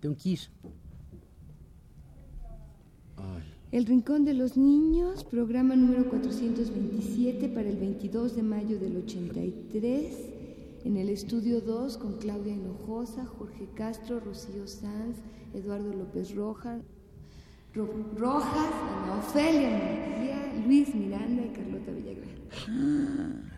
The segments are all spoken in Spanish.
tengo que ir. El Rincón de los Niños, programa número 427 para el 22 de mayo del 83, en el estudio 2 con Claudia Hinojosa, Jorge Castro, Rocío Sanz, Eduardo López Rojas, Rojas, Ana Ofelia María, Luis Miranda y Carlota Villagrán.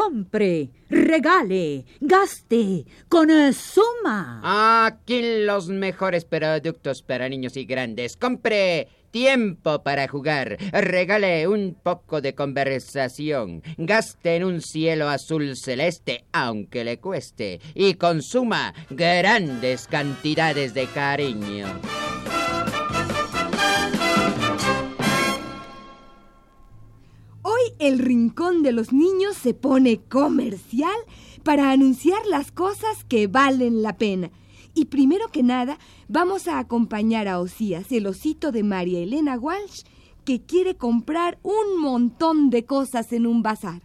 Compre, regale, gaste, con suma. Aquí los mejores productos para niños y grandes. Compre tiempo para jugar. Regale un poco de conversación. Gaste en un cielo azul celeste, aunque le cueste. Y consuma grandes cantidades de cariño. El Rincón de los Niños se pone comercial para anunciar las cosas que valen la pena. Y primero que nada, vamos a acompañar a Osías, el osito de María Elena Walsh, que quiere comprar un montón de cosas en un bazar.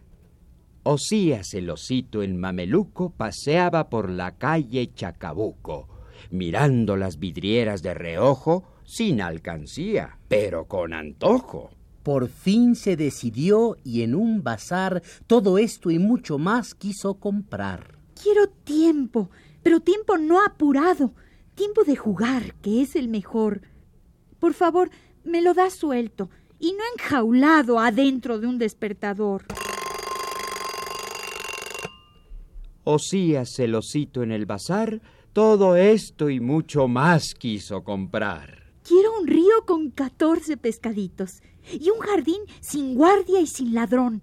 Osías el osito en mameluco paseaba por la calle Chacabuco, mirando las vidrieras de reojo sin alcancía, pero con antojo. Por fin se decidió y en un bazar todo esto y mucho más quiso comprar. Quiero tiempo, pero tiempo no apurado, tiempo de jugar, que es el mejor. Por favor, me lo da suelto y no enjaulado adentro de un despertador. Osías el osito en el bazar, todo esto y mucho más quiso comprar. Río con catorce pescaditos y un jardín sin guardia y sin ladrón.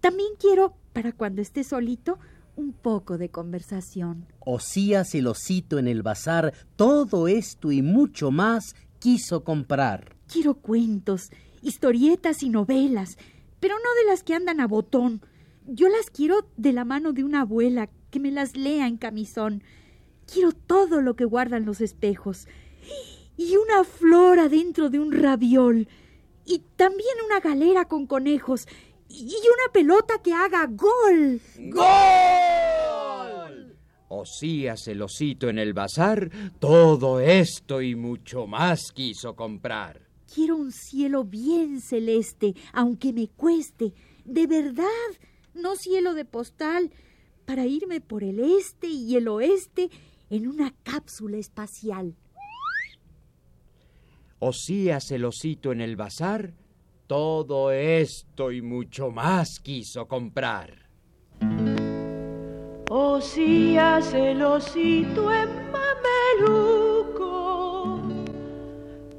También quiero, para cuando esté solito, un poco de conversación. Osías el osito en el bazar, todo esto y mucho más quiso comprar. Quiero cuentos, historietas y novelas, pero no de las que andan a botón. Yo las quiero de la mano de una abuela que me las lea en camisón. Quiero todo lo que guardan los espejos. Y una flor adentro de un raviol. Y también una galera con conejos. Y una pelota que haga gol. ¡Gol! Osías el osito en el bazar, todo esto y mucho más quiso comprar. Quiero un cielo bien celeste, aunque me cueste. De verdad, no cielo de postal, para irme por el este y el oeste en una cápsula espacial. Osías el osito en el bazar, todo esto y mucho más quiso comprar. Osías el osito en mameluco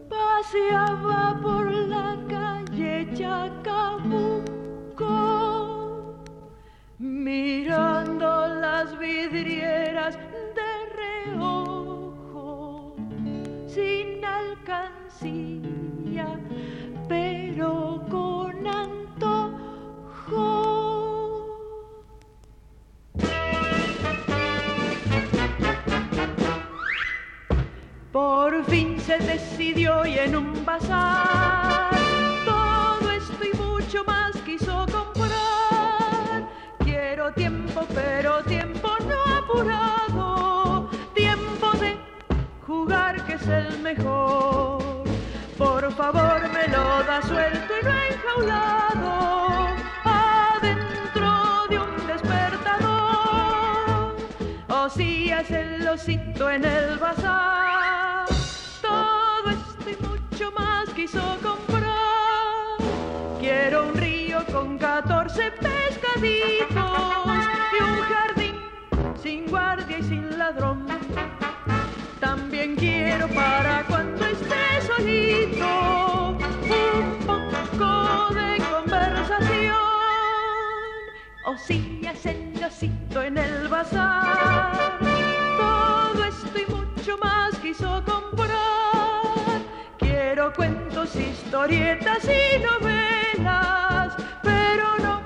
paseaba por la calle Chacabuco mirando las vidrieras pero con antojo Por fin se decidió y en un bazar todo esto y mucho más quiso comprar. Quiero tiempo, pero tiempo no apurado. Tiempo de jugar que es el mejor. Por favor me lo da suelto y no enjaulado. Adentro de un despertador. O si hace el osito en el bazar. Todo esto y mucho más quiso comprar. Quiero un río con 14 pescaditos y un jardín sin guardia y sin ladrón. También quiero para cuando esté solito un poco de conversación. O si hacen osito en el bazar. Todo esto y mucho más quiso comprar. Quiero cuentos, historietas y novelas, pero no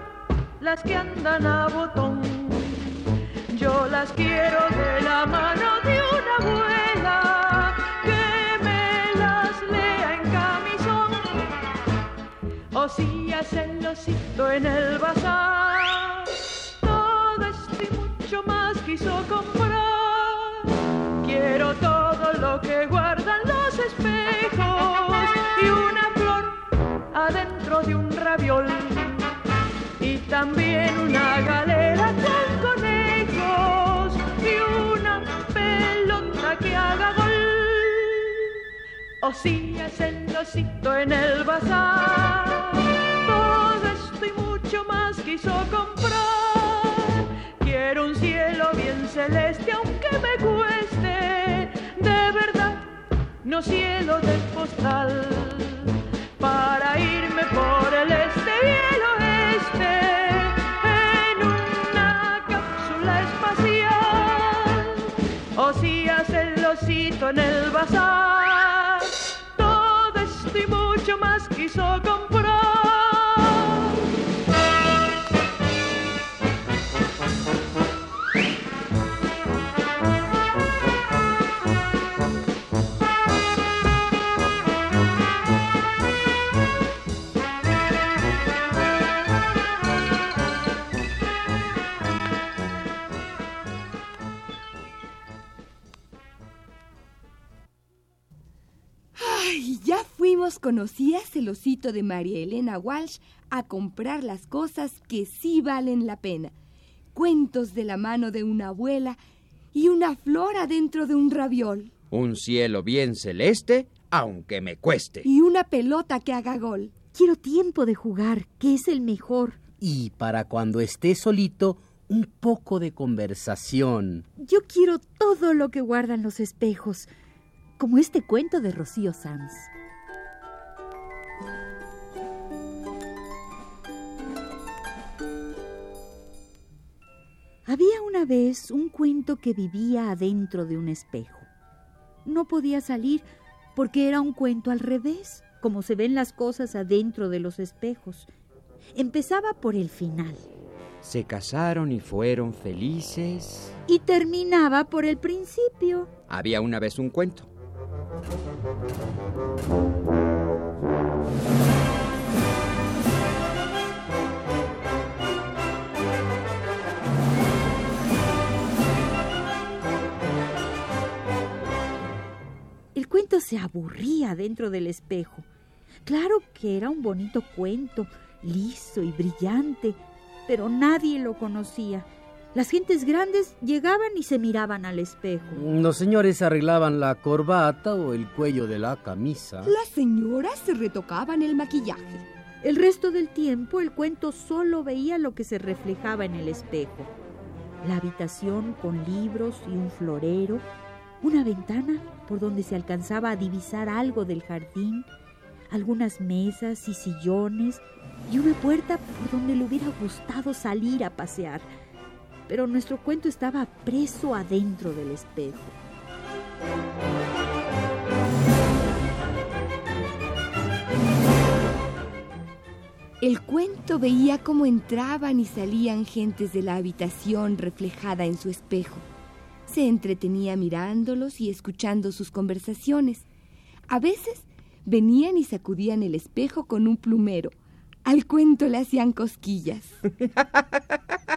las que andan a botón. Yo las quiero de la mano Si hacen losito en el bazar. Todo esto y mucho más quiso comprar. Quiero todo lo que guardan los espejos y una flor adentro de un raviol. Y también una galera con conejos y una pelota que haga gol. O si hacen losito en el bazar. Cielo de postal. Para irme por el este y el oeste. En una cápsula espacial. O si hace el en el bazar. Ay, ya fuimos conocidas el osito de María Elena Walsh a comprar las cosas que sí valen la pena. Cuentos de la mano de una abuela y una flor adentro de un raviol. Un cielo bien celeste, aunque me cueste. Y una pelota que haga gol. Quiero tiempo de jugar, que es el mejor. Y para cuando esté solito, un poco de conversación. Yo quiero todo lo que guardan los espejos, como este cuento de Rocío Sanz. Había una vez un cuento que vivía adentro de un espejo. No podía salir porque era un cuento al revés, como se ven las cosas adentro de los espejos. Empezaba por el final Se casaron y fueron felices. y terminaba por el principio. Había una vez un cuento. El cuento se aburría dentro del espejo. Claro que era un bonito cuento, liso y brillante, pero nadie lo conocía. Las gentes grandes llegaban y se miraban al espejo. Los señores arreglaban la corbata o el cuello de la camisa. Las señoras se retocaban el maquillaje. El resto del tiempo el cuento solo veía lo que se reflejaba en el espejo. La habitación con libros y un florero, una ventana por donde se alcanzaba a divisar algo del jardín, algunas mesas y sillones y una puerta por donde le hubiera gustado salir a pasear. Pero nuestro cuento estaba preso adentro del espejo. El cuento veía cómo entraban y salían gentes de la habitación reflejada en su espejo. Se entretenía mirándolos y escuchando sus conversaciones. A veces venían y sacudían el espejo con un plumero. Al cuento le hacían cosquillas.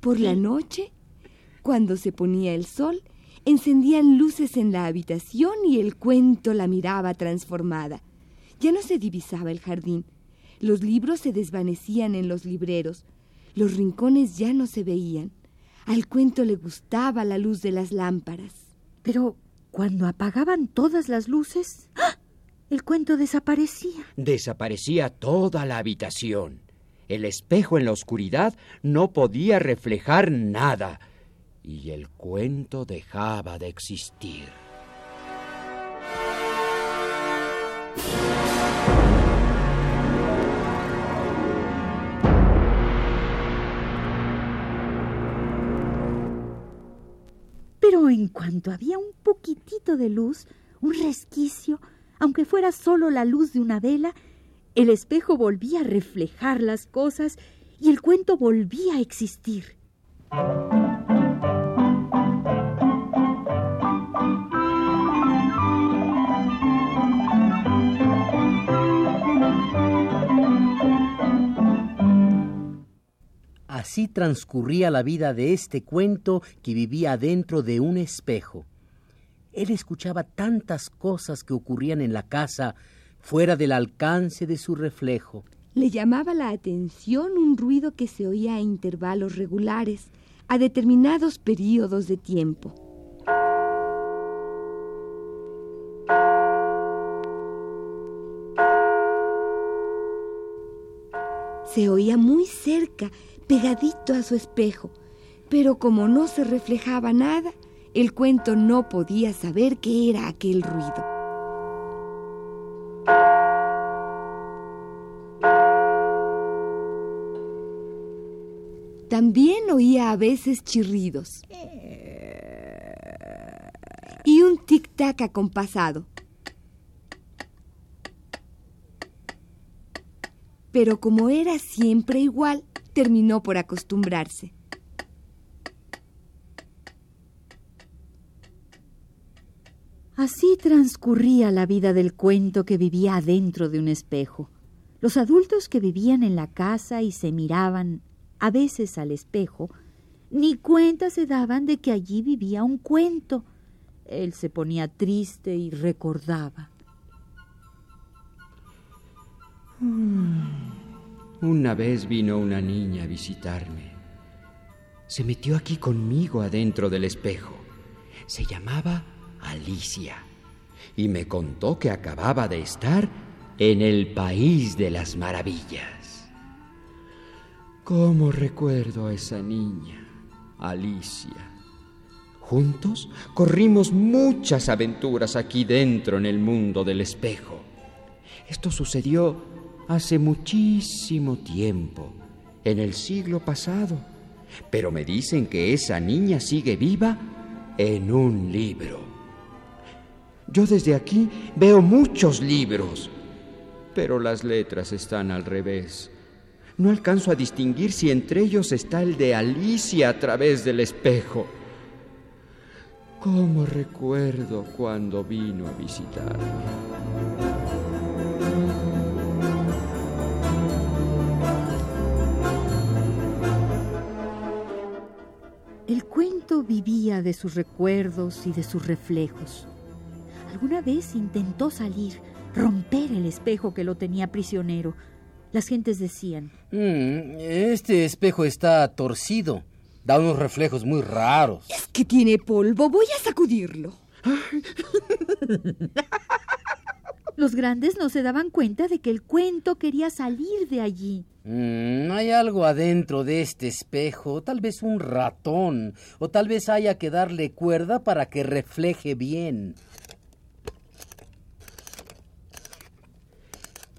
Por la noche, cuando se ponía el sol, encendían luces en la habitación y el cuento la miraba transformada. Ya no se divisaba el jardín. Los libros se desvanecían en los libreros. Los rincones ya no se veían. Al cuento le gustaba la luz de las lámparas. Pero cuando apagaban todas las luces, ¡ah! el cuento desaparecía. Desaparecía toda la habitación. El espejo en la oscuridad no podía reflejar nada y el cuento dejaba de existir. Pero en cuanto había un poquitito de luz, un resquicio, aunque fuera solo la luz de una vela, el espejo volvía a reflejar las cosas y el cuento volvía a existir. Así transcurría la vida de este cuento que vivía dentro de un espejo. Él escuchaba tantas cosas que ocurrían en la casa fuera del alcance de su reflejo. Le llamaba la atención un ruido que se oía a intervalos regulares, a determinados periodos de tiempo. Se oía muy cerca, pegadito a su espejo, pero como no se reflejaba nada, el cuento no podía saber qué era aquel ruido. También oía a veces chirridos y un tic-tac acompasado. Pero como era siempre igual, terminó por acostumbrarse. Así transcurría la vida del cuento que vivía adentro de un espejo. Los adultos que vivían en la casa y se miraban a veces al espejo, ni cuenta se daban de que allí vivía un cuento. Él se ponía triste y recordaba. Una vez vino una niña a visitarme. Se metió aquí conmigo adentro del espejo. Se llamaba Alicia y me contó que acababa de estar en el país de las maravillas. ¿Cómo recuerdo a esa niña, Alicia? Juntos corrimos muchas aventuras aquí dentro en el mundo del espejo. Esto sucedió hace muchísimo tiempo, en el siglo pasado, pero me dicen que esa niña sigue viva en un libro. Yo desde aquí veo muchos libros, pero las letras están al revés. No alcanzo a distinguir si entre ellos está el de Alicia a través del espejo. ¿Cómo recuerdo cuando vino a visitarme? El cuento vivía de sus recuerdos y de sus reflejos. Alguna vez intentó salir, romper el espejo que lo tenía prisionero. Las gentes decían, Mm, este espejo está torcido. Da unos reflejos muy raros. Es que tiene polvo, voy a sacudirlo. los grandes no se daban cuenta de que el cuento quería salir de allí. Mm, hay algo adentro de este espejo, tal vez un ratón, o tal vez haya que darle cuerda para que refleje bien.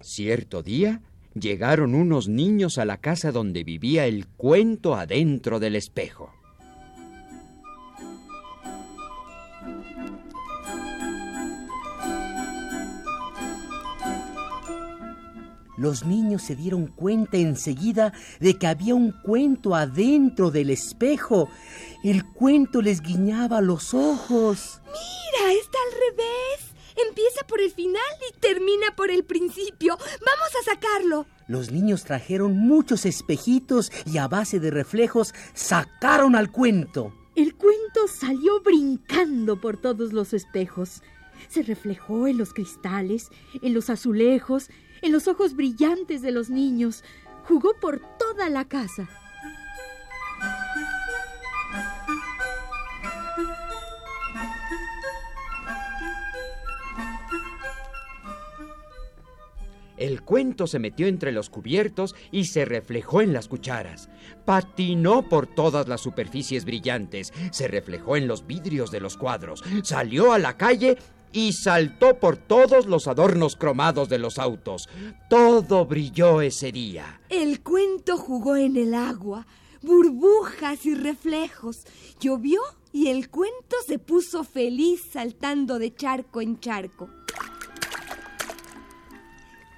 Cierto día llegaron unos niños a la casa donde vivía el cuento adentro del espejo. Los niños se dieron cuenta enseguida de que había un cuento adentro del espejo. El cuento les guiñaba los ojos. Mira, está al revés. Empieza por el final y termina por el principio. Vamos a sacarlo. Los niños trajeron muchos espejitos y a base de reflejos sacaron al cuento. El cuento salió brincando por todos los espejos. Se reflejó en los cristales, en los azulejos, en los ojos brillantes de los niños. Jugó por toda la casa. El cuento se metió entre los cubiertos y se reflejó en las cucharas. Patinó por todas las superficies brillantes, se reflejó en los vidrios de los cuadros, salió a la calle y saltó por todos los adornos cromados de los autos. Todo brilló ese día. El cuento jugó en el agua, burbujas y reflejos. Llovió y el cuento se puso feliz saltando de charco en charco.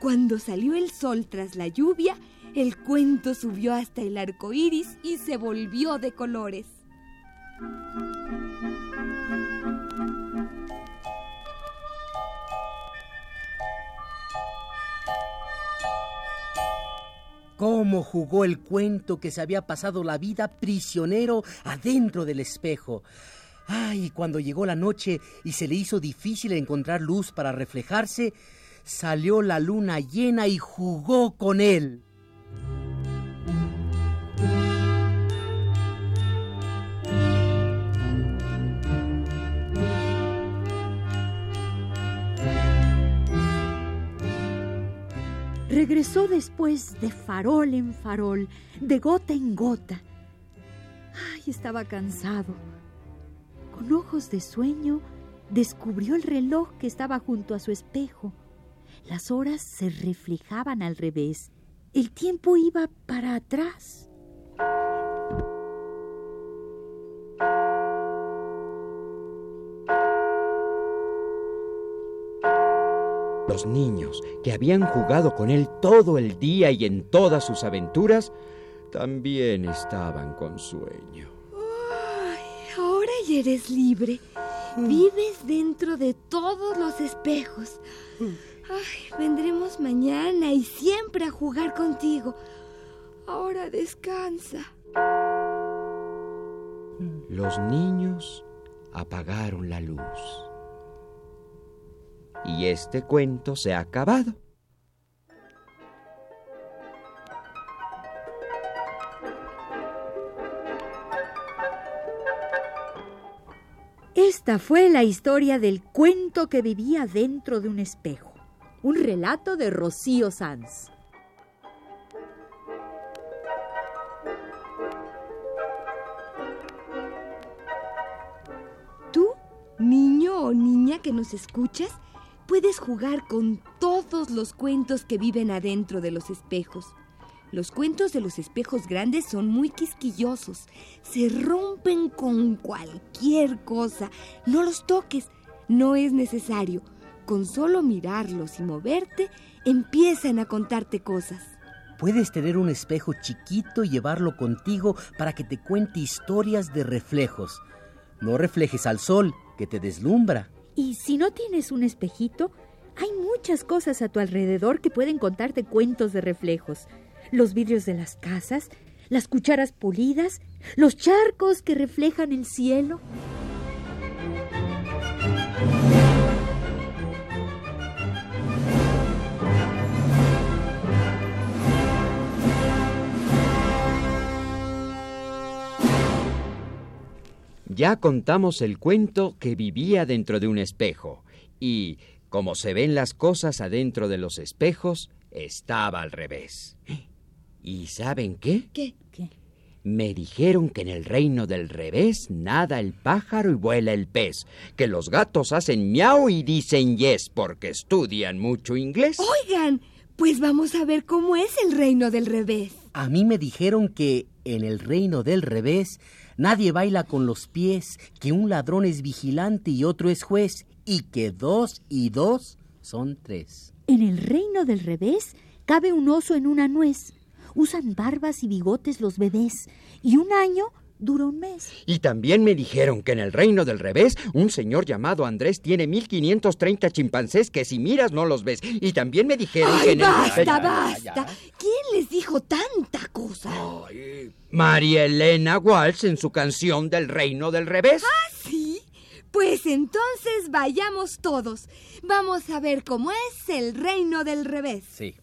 Cuando salió el sol tras la lluvia, el cuento subió hasta el arco iris y se volvió de colores. cómo jugó el cuento que se había pasado la vida prisionero adentro del espejo. Ay, cuando llegó la noche y se le hizo difícil encontrar luz para reflejarse, salió la luna llena y jugó con él. Regresó después de farol en farol, de gota en gota. Ay, estaba cansado. Con ojos de sueño, descubrió el reloj que estaba junto a su espejo. Las horas se reflejaban al revés. El tiempo iba para atrás. Los niños que habían jugado con él todo el día y en todas sus aventuras, también estaban con sueño. Ay, ahora ya eres libre. Vives dentro de todos los espejos. Ay, vendremos mañana y siempre a jugar contigo. Ahora descansa. Los niños apagaron la luz. Y este cuento se ha acabado. Esta fue la historia del cuento que vivía dentro de un espejo. Un relato de Rocío Sanz. Tú, niño o niña que nos escuchas, puedes jugar con todos los cuentos que viven adentro de los espejos. Los cuentos de los espejos grandes son muy quisquillosos. Se rompen con cualquier cosa. No los toques. No es necesario. Con solo mirarlos y moverte, empiezan a contarte cosas. Puedes tener un espejo chiquito y llevarlo contigo para que te cuente historias de reflejos. No reflejes al sol, que te deslumbra. Y si no tienes un espejito, hay muchas cosas a tu alrededor que pueden contarte cuentos de reflejos. Los vidrios de las casas, las cucharas pulidas, los charcos que reflejan el cielo. Ya contamos el cuento que vivía dentro de un espejo y, como se ven las cosas adentro de los espejos, estaba al revés. ¿Y saben qué? ¿Qué? ¿Qué? Me dijeron que en el reino del revés nada el pájaro y vuela el pez, que los gatos hacen miau y dicen yes porque estudian mucho inglés. Oigan, pues vamos a ver cómo es el reino del revés. A mí me dijeron que en el reino del revés nadie baila con los pies, que un ladrón es vigilante y otro es juez, y que dos y dos son tres. En el reino del revés cabe un oso en una nuez. Usan barbas y bigotes los bebés. Y un año dura un mes. Y también me dijeron que en el reino del revés un señor llamado Andrés tiene 1530 chimpancés que si miras no los ves. Y también me dijeron que ¡Ay, en el... basta, ya, basta! ya. ¿Quién les dijo tanta cosa? Ay, María Elena Walsh en su canción del reino del revés. ¿Sí? Pues entonces vayamos todos. Vamos a ver cómo es el reino del revés. Sí.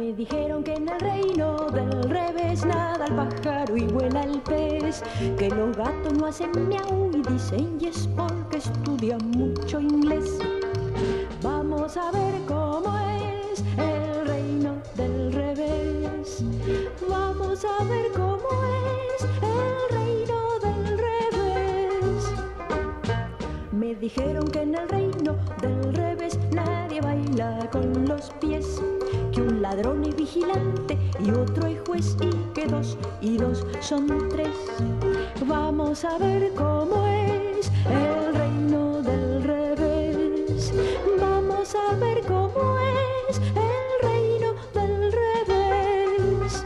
Me dijeron que en el reino del revés nada el pájaro y vuela el pez, que los gatos no hacen miau y dicen yes porque estudian mucho inglés. Vamos a ver cómo es el reino del revés. Vamos a ver cómo es el reino del revés. Me dijeron que en el reino del revés nadie baila con los pies, un ladrón es vigilante y otro es juez y que dos y dos son tres. Vamos a ver cómo es el reino del revés. Vamos a ver cómo es el reino del revés.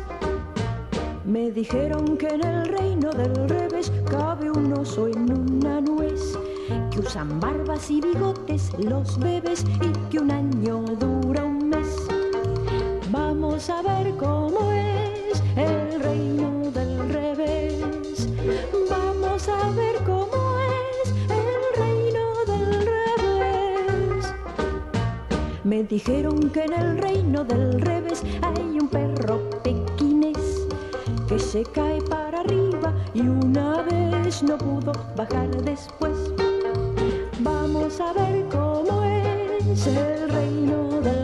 Me dijeron que en el reino del revés cabe un oso en una nuez, que usan barbas y bigotes los bebés y que un año dura un. A ver cómo es el reino del revés. Vamos a ver cómo es el reino del revés. Me dijeron que en el reino del revés hay un perro pequinés que se cae para arriba y una vez no pudo bajar después. Vamos a ver cómo es el reino del.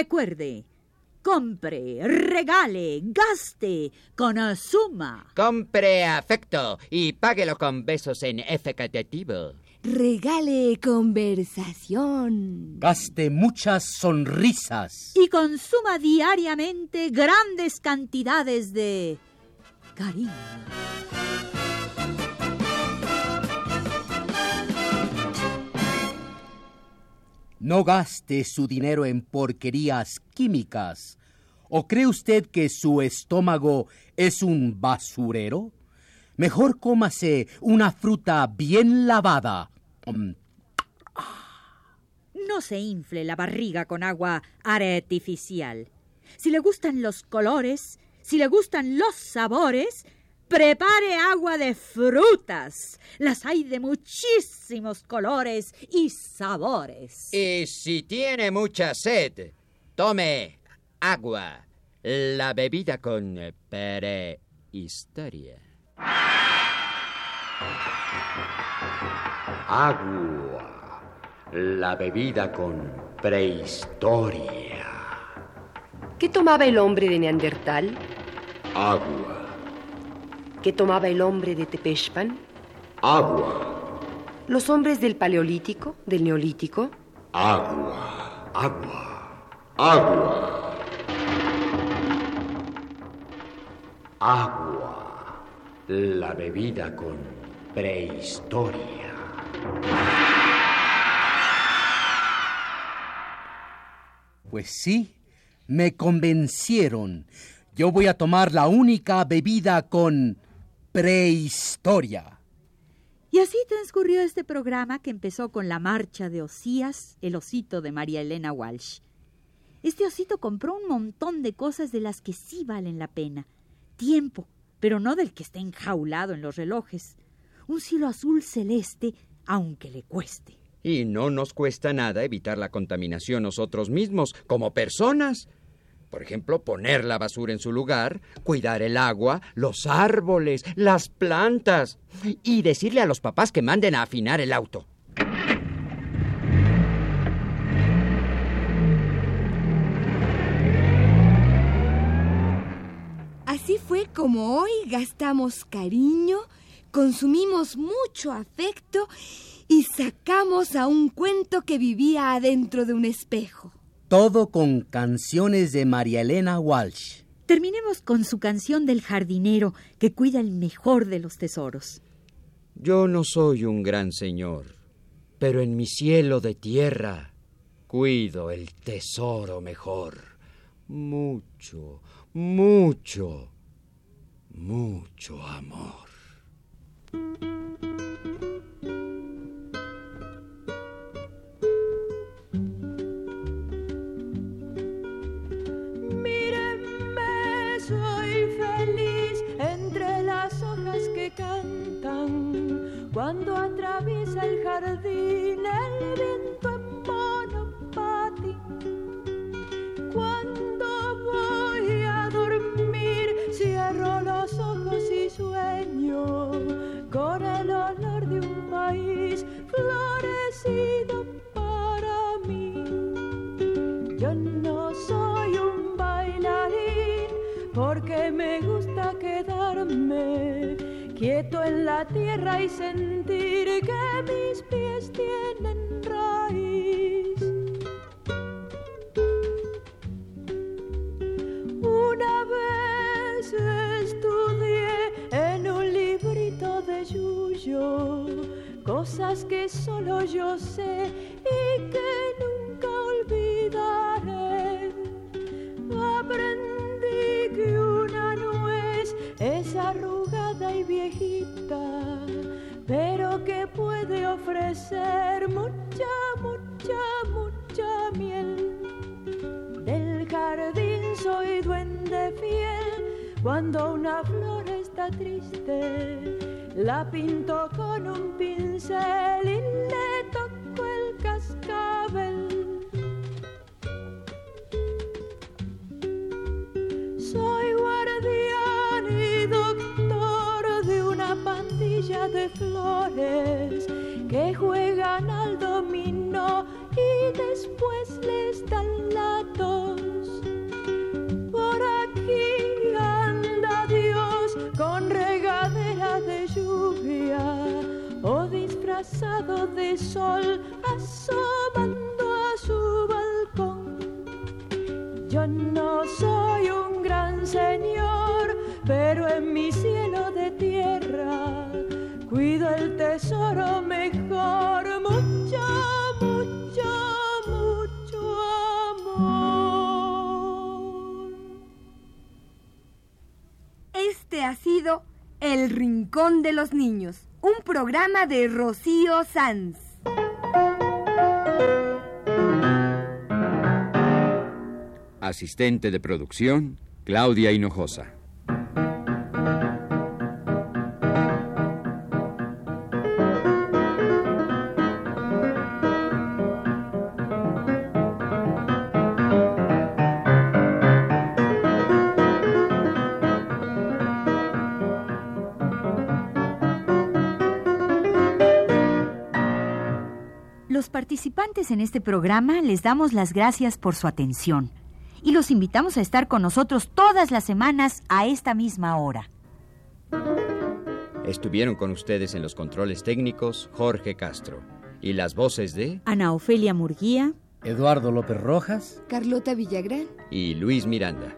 recuerde, compre, regale, gaste con Asuma. Compre afecto y páguelo con besos en efectivo. Regale conversación. Gaste muchas sonrisas. Y consuma diariamente grandes cantidades de cariño. No gaste su dinero en porquerías químicas. ¿O cree usted que su estómago es un basurero? Mejor cómase una fruta bien lavada. Mm, No se infle la barriga con agua artificial. Si le gustan los colores, si le gustan los sabores, prepare agua de frutas. Las hay de muchísimos colores y sabores. Y si tiene mucha sed, tome agua, la bebida con prehistoria. Agua, la bebida con prehistoria. ¿Qué tomaba el hombre de Neandertal? Agua, ¿Qué tomaba el hombre de Tepeshpan? agua, ¿Los hombres del Paleolítico, del Neolítico? agua, agua, agua. Agua, la bebida con prehistoria. Pues sí, me convencieron. Yo voy a tomar la única bebida con prehistoria. Y así transcurrió este programa que empezó con la marcha de Osías, el osito de María Elena Walsh. Este osito compró un montón de cosas de las que sí valen la pena. Tiempo, pero no del que está enjaulado en los relojes. Un cielo azul celeste, aunque le cueste. Y no nos cuesta nada evitar la contaminación nosotros mismos, como personas. Por ejemplo, poner la basura en su lugar, cuidar el agua, los árboles, las plantas y decirle a los papás que manden a afinar el auto. Así fue como hoy gastamos cariño, consumimos mucho afecto y sacamos a un cuento que vivía adentro de un espejo. Todo con canciones de María Elena Walsh. Terminemos con su canción del jardinero que cuida el mejor de los tesoros. Yo no soy un gran señor, pero en mi cielo de tierra cuido el tesoro mejor. Mucho, mucho, mucho amor. El jardín el viento en monopatín. Cuando voy a dormir, cierro los ojos y sueño con el olor de un país florecido para mí. Yo no soy un bailarín porque me gusta quedarme quieto en la tierra y sentir que mis pies tienen la pinto con un pincel y le toco el cascabel. Soy guardián y doctor de una pandilla de flores que juegan al dominó y después les dan de sol asomando a su balcón. Yo no soy un gran señor, pero en mi cielo de tierra cuido el tesoro mejor, mucho, mucho, mucho amor. Este ha sido El Rincón de los Niños, un programa de Rocío Sanz. Asistente de producción, Claudia Hinojosa. En este programa les damos las gracias por su atención y los invitamos a estar con nosotros todas las semanas a esta misma hora. Estuvieron con ustedes en los controles técnicos Jorge Castro y las voces de Ana Ofelia Murguía, Eduardo López Rojas, Carlota Villagrán. y Luis Miranda.